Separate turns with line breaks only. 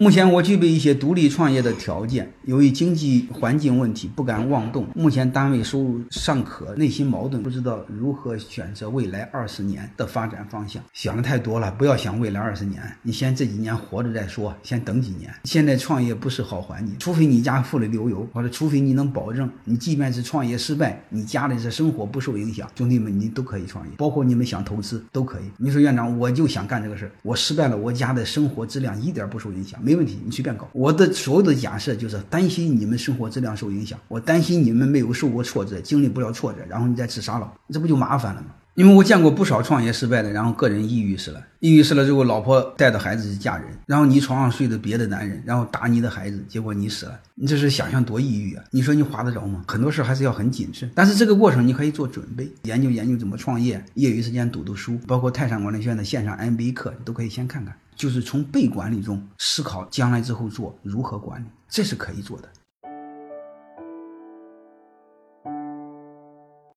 目前我具备一些独立创业的条件，由于经济环境问题不敢妄动。目前单位收入尚可，内心矛盾，不知道如何选择未来二十年的发展方向。想的太多了，不要想未来二十年，你先这几年活着再说，先等几年。现在创业不是好环境，除非你家富得流油，或者除非你能保证你即便是创业失败，你家里这生活不受影响，兄弟们你都可以创业，包括你们想投资都可以。你说院长，我就想干这个事儿，我失败了，我家的生活质量一点不受影响。没问题，你随便搞。我的所有的假设就是担心你们生活质量受影响，我担心你们没有受过挫折，经历不了挫折，然后你再自杀了，这不就麻烦了吗？因为我见过不少创业失败的，然后个人抑郁死了，抑郁死了之后，老婆带着孩子去嫁人，然后你床上睡的别的男人，然后打你的孩子，结果你死了，你这是想象多抑郁啊？你说你划得着吗？很多事还是要很谨慎，但是这个过程你可以做准备，研究研究怎么创业，业余时间读读书，包括泰山管理学院的线上 MBA 课，你都可以先看看。就是从被管理中思考将来之后做如何管理，这是可以做的。